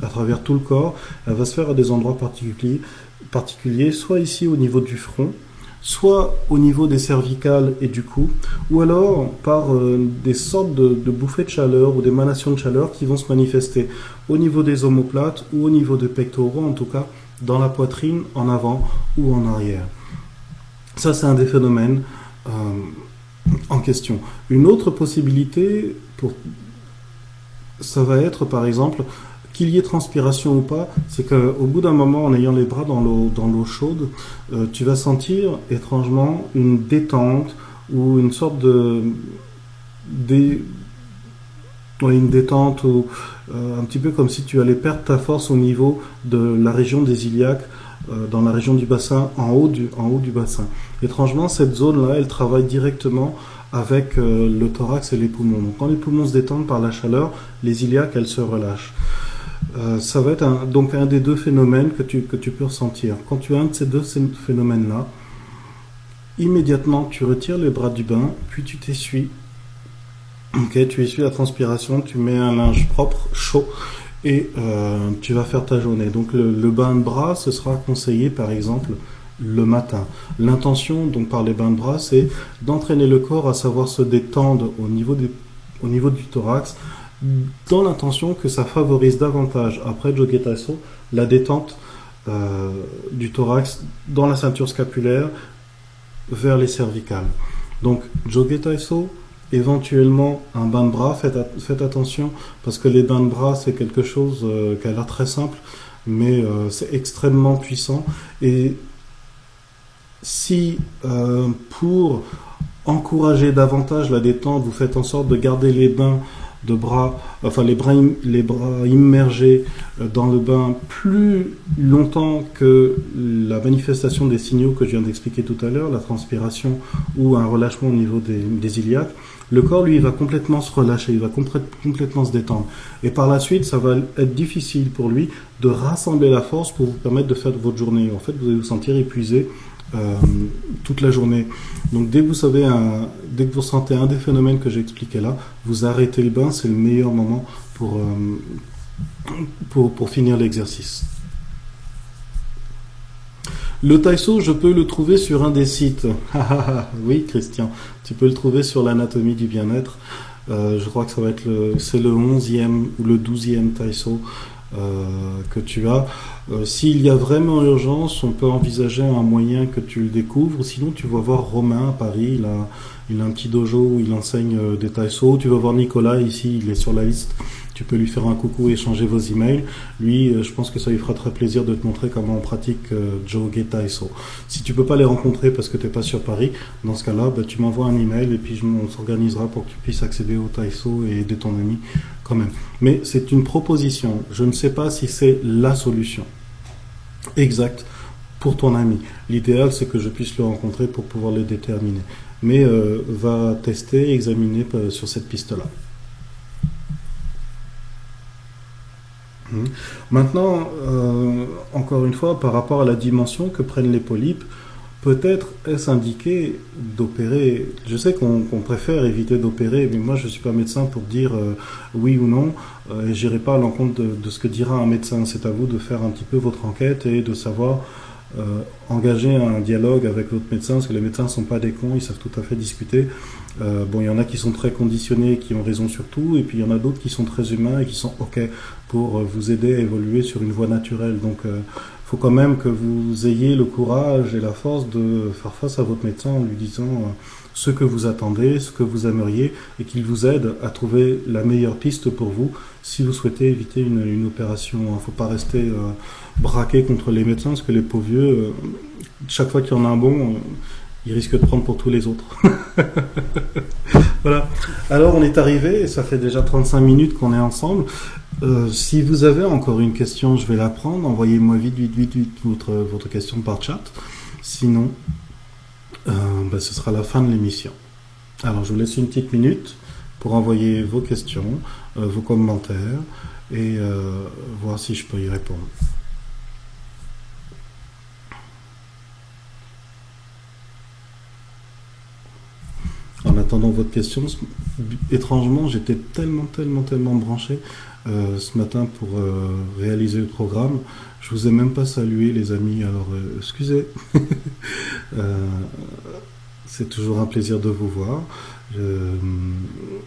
à travers tout le corps, elle va se faire à des endroits particuliers, soit ici au niveau du front, soit au niveau des cervicales et du cou, ou alors par euh, des sortes de, de, bouffées de chaleur ou d'émanations de chaleur qui vont se manifester au niveau des omoplates ou au niveau des pectoraux, en tout cas dans la poitrine, en avant ou en arrière. Ça, c'est un des phénomènes euh, en question. Une autre possibilité, pour, ça va être par exemple qu'il y ait transpiration ou pas, c'est qu'au bout d'un moment, en ayant les bras dans l'eau, dans l'eau chaude, euh, tu vas sentir étrangement une détente ou une sorte de, des, une détente ou euh, un petit peu comme si tu allais perdre ta force au niveau de la région des iliaques, euh, dans la région du bassin, en haut du, en haut du bassin. Étrangement, cette zone-là, elle travaille directement avec le thorax et les poumons. Donc quand les poumons se détendent par la chaleur, les iliaques, elles se relâchent. Euh, ça va être donc un des deux phénomènes que tu, que tu peux ressentir. Quand tu as un de ces deux phénomènes-là, immédiatement tu retires les bras du bain, puis tu t'essuies. Ok, tu essuies la transpiration, tu mets un linge propre, chaud, et euh, tu vas faire ta journée. Donc le, bain de bras, ce sera conseillé par exemple le matin. L'intention donc par les bains de bras, c'est d'entraîner le corps à savoir se détendre au niveau, au niveau du thorax, dans l'intention que ça favorise davantage, après Joget la détente euh, du thorax dans la ceinture scapulaire vers les cervicales. Donc Joget éventuellement un bain de bras, faites, attention parce que les bains de bras c'est quelque chose euh, qui a l'air très simple mais euh, c'est extrêmement puissant. Et si pour encourager davantage la détente vous faites en sorte de garder les bains de bras, enfin les bras, les bras immergés euh, dans le bain plus longtemps que la manifestation des signaux que je viens d'expliquer tout à l'heure, la transpiration ou un relâchement au niveau des, des, iliaques, le corps lui va complètement se relâcher, il va complètement se détendre. Et par la suite, ça va être difficile pour lui de rassembler la force pour vous permettre de faire votre journée. En fait, vous allez vous sentir épuisé toute la journée. Donc dès que vous savez, un, dès que vous sentez un des phénomènes que j'ai expliqué là, vous arrêtez le bain, c'est le meilleur moment pour, euh, pour, finir l'exercice. Le taïso, je peux le trouver sur un des sites. oui, Christian, tu peux le trouver sur l'anatomie du bien-être. Euh, je crois que ça va être le, c'est le 11e ou le 12e taïso euh, que tu as. Euh, s'il y a vraiment urgence, on peut envisager un moyen que tu le découvres. Sinon, tu vas voir Romain à Paris. A, il a un petit dojo où il enseigne euh, des taïso. Tu vas voir Nicolas ici, il est sur la liste. Tu peux lui faire un coucou et échanger vos emails. Lui, je pense que ça lui fera très plaisir de te montrer comment on pratique Joge Taiso. Si tu peux pas les rencontrer parce que tu n'es pas sur Paris, dans ce cas-là, bah, tu m'envoies un email et puis on s'organisera pour que tu puisses accéder au Taiso et aider ton ami quand même. Mais c'est une proposition. Je ne sais pas si c'est la solution exacte pour ton ami. L'idéal, c'est que je puisse le rencontrer pour pouvoir le déterminer. Mais euh, va tester, examiner euh, sur cette piste-là. Hmm. Maintenant, euh, encore une fois, par rapport à la dimension que prennent les polypes, peut-être est-ce indiqué d'opérer. Je sais qu'on préfère éviter d'opérer, mais moi je ne suis pas médecin pour dire euh, oui ou non, euh, et je n'irai pas à l'encontre de, ce que dira un médecin. C'est à vous de faire un petit peu votre enquête et de savoir euh, engager un dialogue avec votre médecin, parce que les médecins sont pas des cons, ils savent tout à fait discuter. bon, il y en a qui sont très conditionnés, qui ont raison sur tout, et puis il y en a d'autres qui sont très humains et qui sont OK pour vous aider à évoluer sur une voie naturelle. Donc, faut quand même que vous ayez le courage et la force de faire face à votre médecin en lui disant euh, ce que vous attendez, ce que vous aimeriez, et qu'il vous aide à trouver la meilleure piste pour vous si vous souhaitez éviter une, opération. Il ne faut pas rester euh, braqué contre les médecins, parce que les pauvres vieux, euh, chaque fois qu'il y en a un bon, ils risquent de prendre pour tous les autres. voilà. Alors on est arrivé, et ça fait déjà 35 minutes qu'on est ensemble. Euh, si vous avez encore une question, je vais la prendre. Envoyez-moi vite, vite, vite, vite votre, votre question par chat. Sinon, euh, ben, ce sera la fin de l'émission. Alors, je vous laisse une petite minute pour envoyer vos questions, vos commentaires et voir si je peux y répondre. En attendant votre question, étrangement, j'étais tellement, tellement, tellement branché euh, ce matin pour euh, réaliser le programme. Je vous ai même pas salué, les amis, alors euh, excusez. C'est toujours un plaisir de vous voir.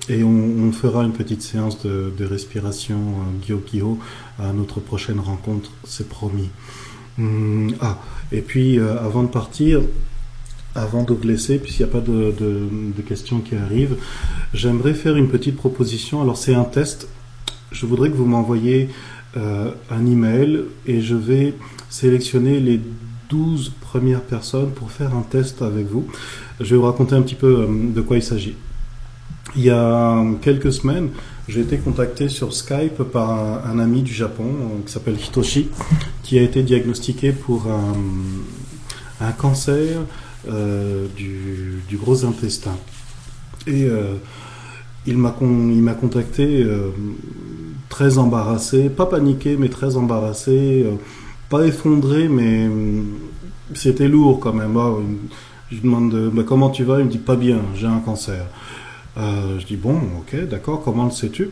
et on, fera une petite séance de, respiration Gyo à notre prochaine rencontre, c'est promis. Hum, ah, et puis avant de partir, avant de vous laisser, puisqu'il n'y a pas de, questions qui arrivent, j'aimerais faire une petite proposition. Alors c'est un test. Je voudrais que vous m'envoyiez euh, un email et je vais sélectionner les 12 premières personnes pour faire un test avec vous. Je vais vous raconter un petit peu euh, de quoi il s'agit. Il y a quelques semaines, j'ai été contacté sur Skype par un, ami du Japon euh, qui s'appelle Hitoshi, qui a été diagnostiqué pour un cancer du, gros intestin. Et il m'a contacté très embarrassé, pas paniqué, mais très embarrassé, pas effondré, mais c'était lourd quand même. Ah, je lui demande bah, comment tu vas, il me dit pas bien, j'ai un cancer. je dis bon, ok, d'accord, comment le sais-tu?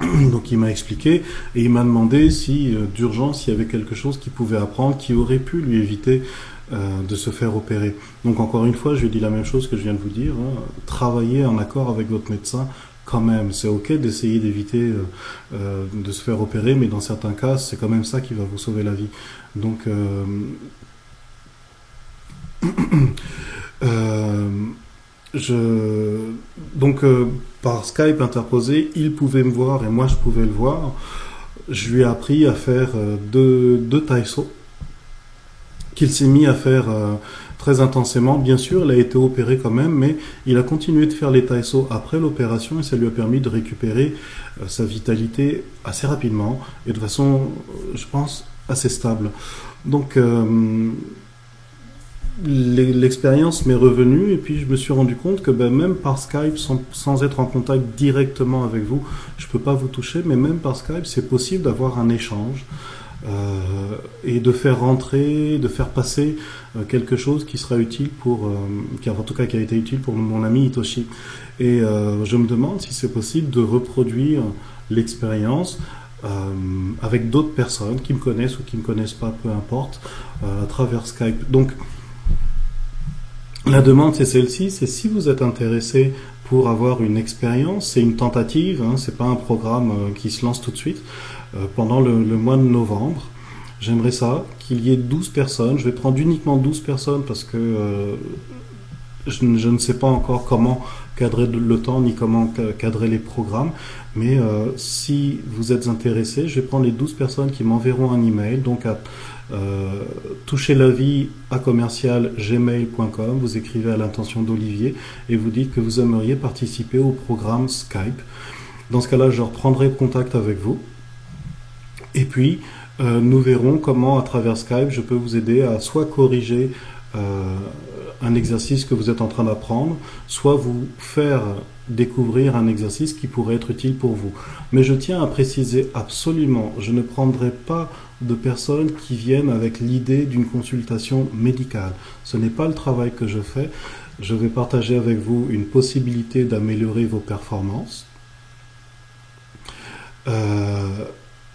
Donc il m'a expliqué et il m'a demandé si d'urgence il y avait quelque chose qu'il pouvait apprendre qui aurait pu lui éviter euh, de se faire opérer. Donc encore une fois, je lui dis la même chose que je viens de vous dire. Hein. Travaillez en accord avec votre médecin même. C'est ok d'essayer d'éviter euh, euh, de se faire opérer, mais dans certains cas, c'est quand même ça qui va vous sauver la vie. Donc, je, donc par Skype interposé, il pouvait me voir et moi je pouvais le voir. Je lui ai appris à faire deux, deux taïsos qu'il s'est mis à faire euh, très intensément. Bien sûr, il a été opéré quand même, mais il a continué de faire les taïsos après l'opération et ça lui a permis de récupérer euh, sa vitalité assez rapidement et de façon, euh, je pense, assez stable. Donc, l'expérience m'est revenue et puis je me suis rendu compte que ben, même par Skype, sans, être en contact directement avec vous, je ne peux pas vous toucher, mais même par Skype, c'est possible d'avoir un échange. Euh, et de faire rentrer, de faire passer euh, quelque chose qui sera utile pour, euh, qui en tout cas qui a été utile pour mon ami Hitoshi. Et je me demande si c'est possible de reproduire l'expérience avec d'autres personnes qui me connaissent ou qui me connaissent pas, peu importe, à travers Skype. Donc, la demande, c'est celle-ci, c'est si vous êtes intéressé pour avoir une expérience, c'est une tentative, hein, c'est pas un programme qui se lance tout de suite. Euh, pendant le, mois de novembre. J'aimerais ça, qu'il y ait 12 personnes. Je vais prendre uniquement 12 personnes parce que euh, je, ne sais pas encore comment cadrer le temps ni comment cadrer les programmes. Mais euh, si vous êtes intéressé, je vais prendre les 12 personnes qui m'enverront un email. Donc à toucher la vie à commercial gmail.com. Vous écrivez à l'intention d'Olivier et vous dites que vous aimeriez participer au programme Skype. Dans ce cas-là, je reprendrai contact avec vous. Et puis, euh, nous verrons comment, à travers Skype, je peux vous aider à soit corriger euh, un exercice que vous êtes en train d'apprendre, soit vous faire découvrir un exercice qui pourrait être utile pour vous. Mais je tiens à préciser absolument, je ne prendrai pas de personnes qui viennent avec l'idée d'une consultation médicale. Ce n'est pas le travail que je fais. Je vais partager avec vous une possibilité d'améliorer vos performances. Euh,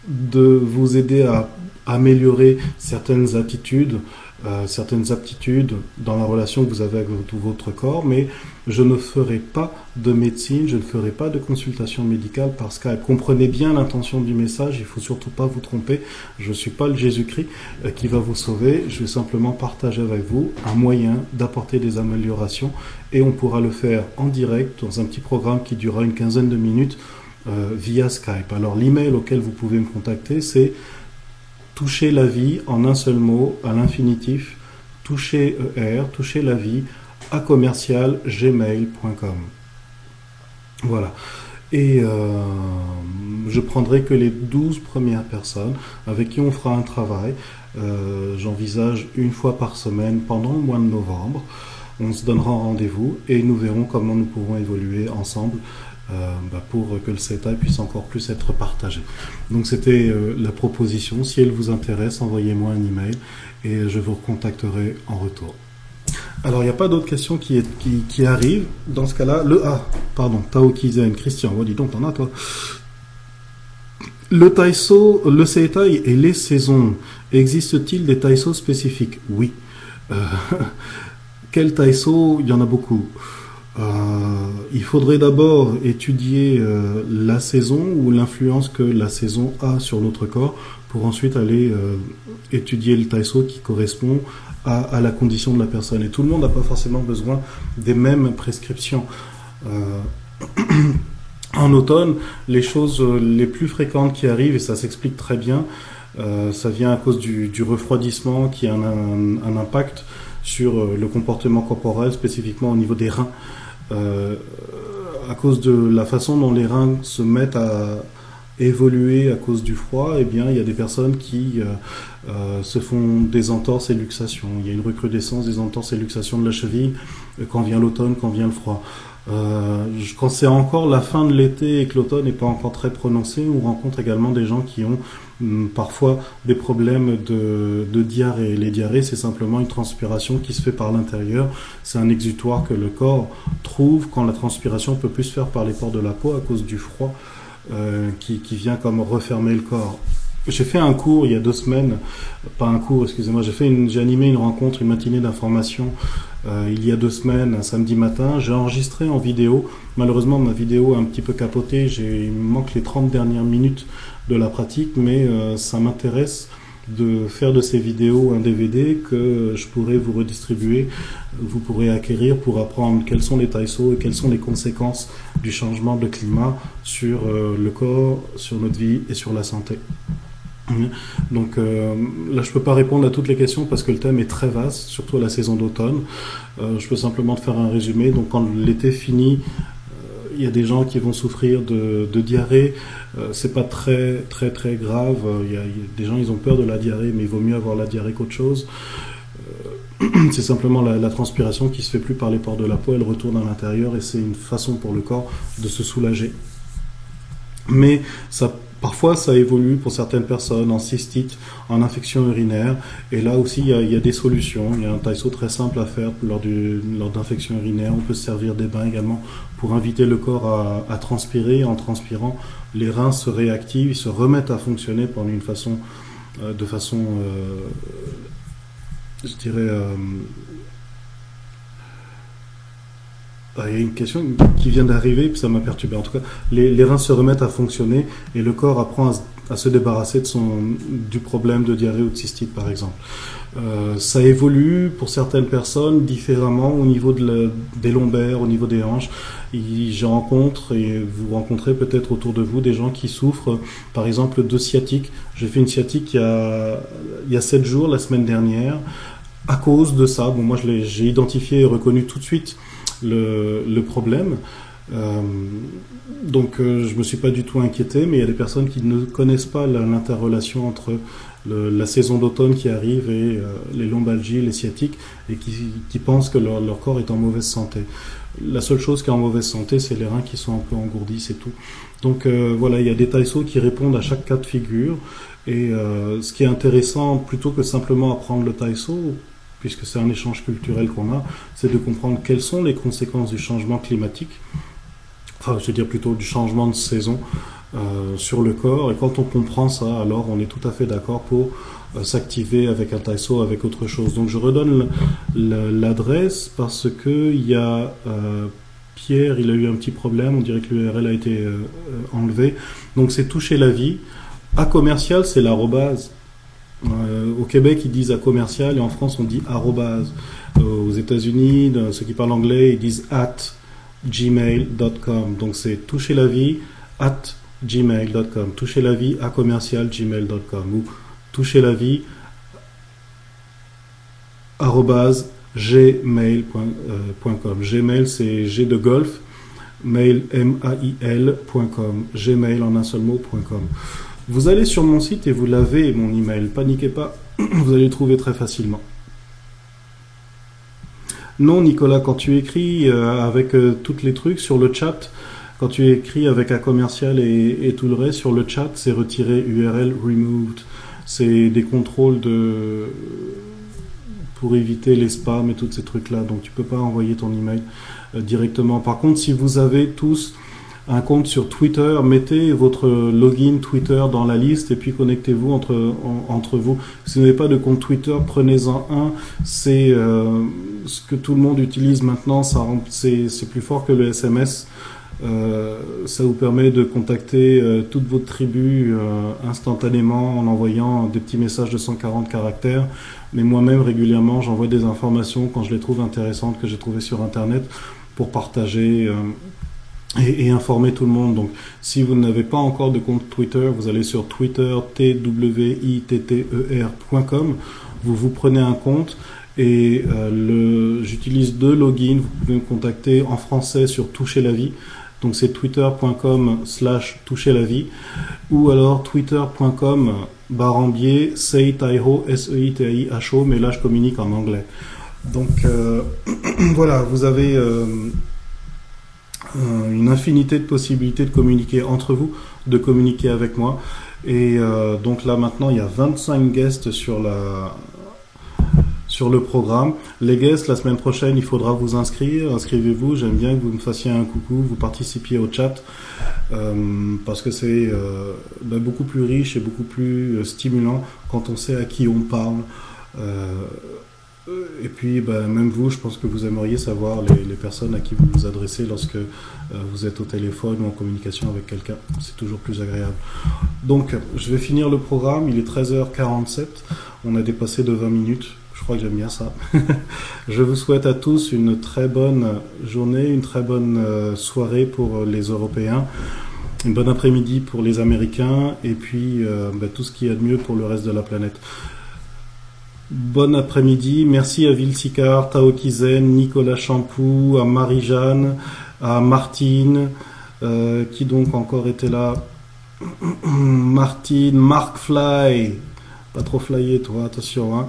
de vous aider à améliorer certaines attitudes, euh, certaines aptitudes dans la relation que vous avez avec votre corps, mais je ne ferai pas de médecine, je ne ferai pas de consultation médicale par Skype. Comprenez bien l'intention du message, il faut surtout pas vous tromper. Je ne suis pas le Jésus-Christ euh, qui va vous sauver, je vais simplement partager avec vous un moyen d'apporter des améliorations et on pourra le faire en direct dans un petit programme qui durera une quinzaine de minutes euh, via Skype. Alors l'email auquel vous pouvez me contacter, c'est toucher la vie en un seul mot à l'infinitif, toucher ER, toucher la vie à commercial gmail.com. Voilà. Et euh, je prendrai que les 12 premières personnes avec qui on fera un travail. J'envisage une fois par semaine pendant le mois de novembre. On se donnera rendez-vous et nous verrons comment nous pouvons évoluer ensemble bah, pour que le CETA puisse encore plus être partagé. Donc c'était la proposition. Si elle vous intéresse, envoyez-moi un email et je vous contacterai en retour. Alors, il n'y a pas d'autres questions qui, qui, arrivent. Dans ce cas-là, le A, pardon, Tao Kizen, Christian, oh, dis donc, t'en as toi. Le Taiso, le Seitai et les saisons, existe-t-il des Taiso spécifiques? Oui. Euh, quel Taiso? Il y en a beaucoup. Euh, il faudrait d'abord étudier euh, la saison ou l'influence que la saison a sur notre corps pour ensuite aller étudier le Taiso qui correspond à, la condition de la personne. Et tout le monde n'a pas forcément besoin des mêmes prescriptions. En automne, les choses euh, les plus fréquentes qui arrivent, et ça s'explique très bien, euh, ça vient à cause du, refroidissement qui a un, impact sur euh, le comportement corporel, spécifiquement au niveau des reins. À cause de la façon dont les reins se mettent à évoluer à cause du froid, eh bien, il y a des personnes qui se font des entorses et luxations. Il y a une recrudescence des entorses et luxations de la cheville quand vient l'automne, quand vient le froid. Euh, quand c'est encore la fin de l'été et que l'automne n'est pas encore très prononcé, on rencontre également des gens qui ont parfois des problèmes de, de diarrhée. Les diarrhées, c'est simplement une transpiration qui se fait par l'intérieur. C'est un exutoire que le corps trouve quand la transpiration peut plus se faire par les pores de la peau à cause du froid euh, qui, qui vient comme refermer le corps. J'ai fait un cours il y a deux semaines, pas un cours, excusez-moi, j'ai fait j'ai animé une rencontre, une matinée d'information euh, il y a deux semaines, un samedi matin. J'ai enregistré en vidéo. Malheureusement, ma vidéo est un petit peu capotée. Il me manque les 30 dernières minutes de la pratique, mais euh, ça m'intéresse de faire de ces vidéos un DVD que je pourrais vous redistribuer, vous pourrez acquérir pour apprendre quels sont les taïsos et quelles sont les conséquences du changement de climat sur euh, le corps, sur notre vie et sur la santé. Donc euh, là, je peux pas répondre à toutes les questions parce que le thème est très vaste, surtout à la saison d'automne. Euh, je peux simplement te faire un résumé. Donc quand l'été finit, euh, il y a des gens qui vont souffrir de, de diarrhée. c'est pas très très très grave. Il y, a, des gens, ils ont peur de la diarrhée, mais il vaut mieux avoir la diarrhée qu'autre chose. c'est simplement la, la, transpiration qui se fait plus par les pores de la peau, elle retourne à l'intérieur et c'est une façon pour le corps de se soulager. Mais ça Parfois, ça évolue pour certaines personnes en cystite, en infection urinaire. Et là aussi, il y a, des solutions. Il y a un taïso très simple à faire lors, d'infection urinaire. On peut se servir des bains également pour inviter le corps à, transpirer. En transpirant, les reins se réactivent, ils se remettent à fonctionner pendant une façon, euh, de façon, euh, je dirais, euh, Ah, il y a une question qui vient d'arriver, puis ça m'a perturbé. En tout cas, les, reins se remettent à fonctionner et le corps apprend à, se débarrasser de son, du problème de diarrhée ou de cystite, par exemple. Euh, ça évolue pour certaines personnes différemment au niveau de des lombaires, au niveau des hanches. Je rencontre, et vous rencontrez peut-être autour de vous, des gens qui souffrent, par exemple, de sciatique. J'ai fait une sciatique il y a, il y a 7 jours, la semaine dernière, à cause de ça. Bon, moi, j'ai identifié et reconnu tout de suite le, problème. Euh, donc euh, je me suis pas du tout inquiété, mais il y a des personnes qui ne connaissent pas l'interrelation entre la saison d'automne qui arrive et euh, les lombalgies, les sciatiques, et qui, pensent que leur, corps est en mauvaise santé. La seule chose qui est en mauvaise santé, c'est les reins qui sont un peu engourdis, c'est tout. Donc voilà, il y a des taïsos qui répondent à chaque cas de figure. Et ce qui est intéressant, plutôt que simplement apprendre le taïso, puisque c'est un échange culturel qu'on a, c'est de comprendre quelles sont les conséquences du changement climatique, enfin je veux dire plutôt du changement de saison euh, sur le corps. Et quand on comprend ça, alors on est tout à fait d'accord pour euh, s'activer avec un taïso, avec autre chose. Donc je redonne l'adresse parce que il y a euh, Pierre, il a eu un petit problème, on dirait que l'URL a été enlevé. Donc c'est toucher la vie. À commercial, c'est l'arrobase euh, au Québec, ils disent à commercial et en France, on dit arrobase. Euh, aux États-Unis, ceux qui parlent anglais, ils disent at gmail.com. Donc c'est toucher la vie at gmail.com. Toucher la vie à commercial gmail.com ou toucher la vie arrobase gmail.com. Gmail, c'est G de golf, mail M-A-I-L.com. Gmail en un seul mot.com. Vous allez sur mon site et vous l'avez, mon email. Paniquez pas, vous allez le trouver très facilement. Non, Nicolas, quand tu écris euh, avec euh, tous les trucs sur le chat, Quand tu écris avec un commercial et, tout le reste sur le chat, c'est retiré URL removed. C'est des contrôles de pour éviter les spams et tous ces trucs-là. Donc tu peux pas envoyer ton email euh, directement. Par contre, si vous avez tous un compte sur Twitter, mettez votre login Twitter dans la liste et puis connectez-vous entre, entre vous. Si vous n'avez pas de compte Twitter, prenez-en un. C'est euh, ce que tout le monde utilise maintenant. C'est plus fort que le SMS. Euh, ça vous permet de contacter euh, toute votre tribu instantanément en envoyant des petits messages de 140 caractères. Mais moi-même, régulièrement, j'envoie des informations quand je les trouve intéressantes que j'ai trouvées sur Internet pour partager et, informer tout le monde. Donc, si vous n'avez pas encore de compte Twitter, vous allez sur twitter twitter.com, vous vous prenez un compte et euh, j'utilise deux logins. Vous pouvez me contacter en français sur Toucher la vie. Donc c'est twitter.com slash toucher la vie ou alors twitter.com barambier say s e i t i h o mais là je communique en anglais. Donc euh, voilà, vous avez euh, une infinité de possibilités de communiquer entre vous, de communiquer avec moi. Et euh, donc là maintenant, il y a 25 guests sur la sur le programme. Les guests, la semaine prochaine, il faudra vous inscrire. Inscrivez-vous. J'aime bien que vous me fassiez un coucou, vous participiez au chat euh, parce que c'est ben, beaucoup plus riche et beaucoup plus stimulant quand on sait à qui on parle. Euh, et puis, ben, même vous, je pense que vous aimeriez savoir les, personnes à qui vous vous adressez lorsque euh, vous êtes au téléphone ou en communication avec quelqu'un. C'est toujours plus agréable. Donc, je vais finir le programme. Il est 13h47. On a dépassé de 20 minutes. Je crois que j'aime bien ça. je vous souhaite à tous une très bonne journée, une très bonne euh, soirée pour les Européens une bonne après-midi pour les Américains et puis ben, tout ce qu'il y a de mieux pour le reste de la planète. Bon après-midi. Merci à Vilsicard, Tao Kizen, Nicolas Champou, à Marie-Jeanne, à Martine, euh, qui donc encore était là. Martine, Mark Fly, pas trop flyé toi, attention. Hein.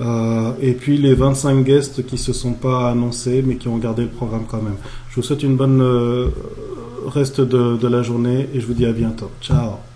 Euh, et puis les 25 guests qui se sont pas annoncés mais qui ont gardé le programme quand même. Je vous souhaite une bonne euh, reste de la journée et je vous dis à bientôt. Ciao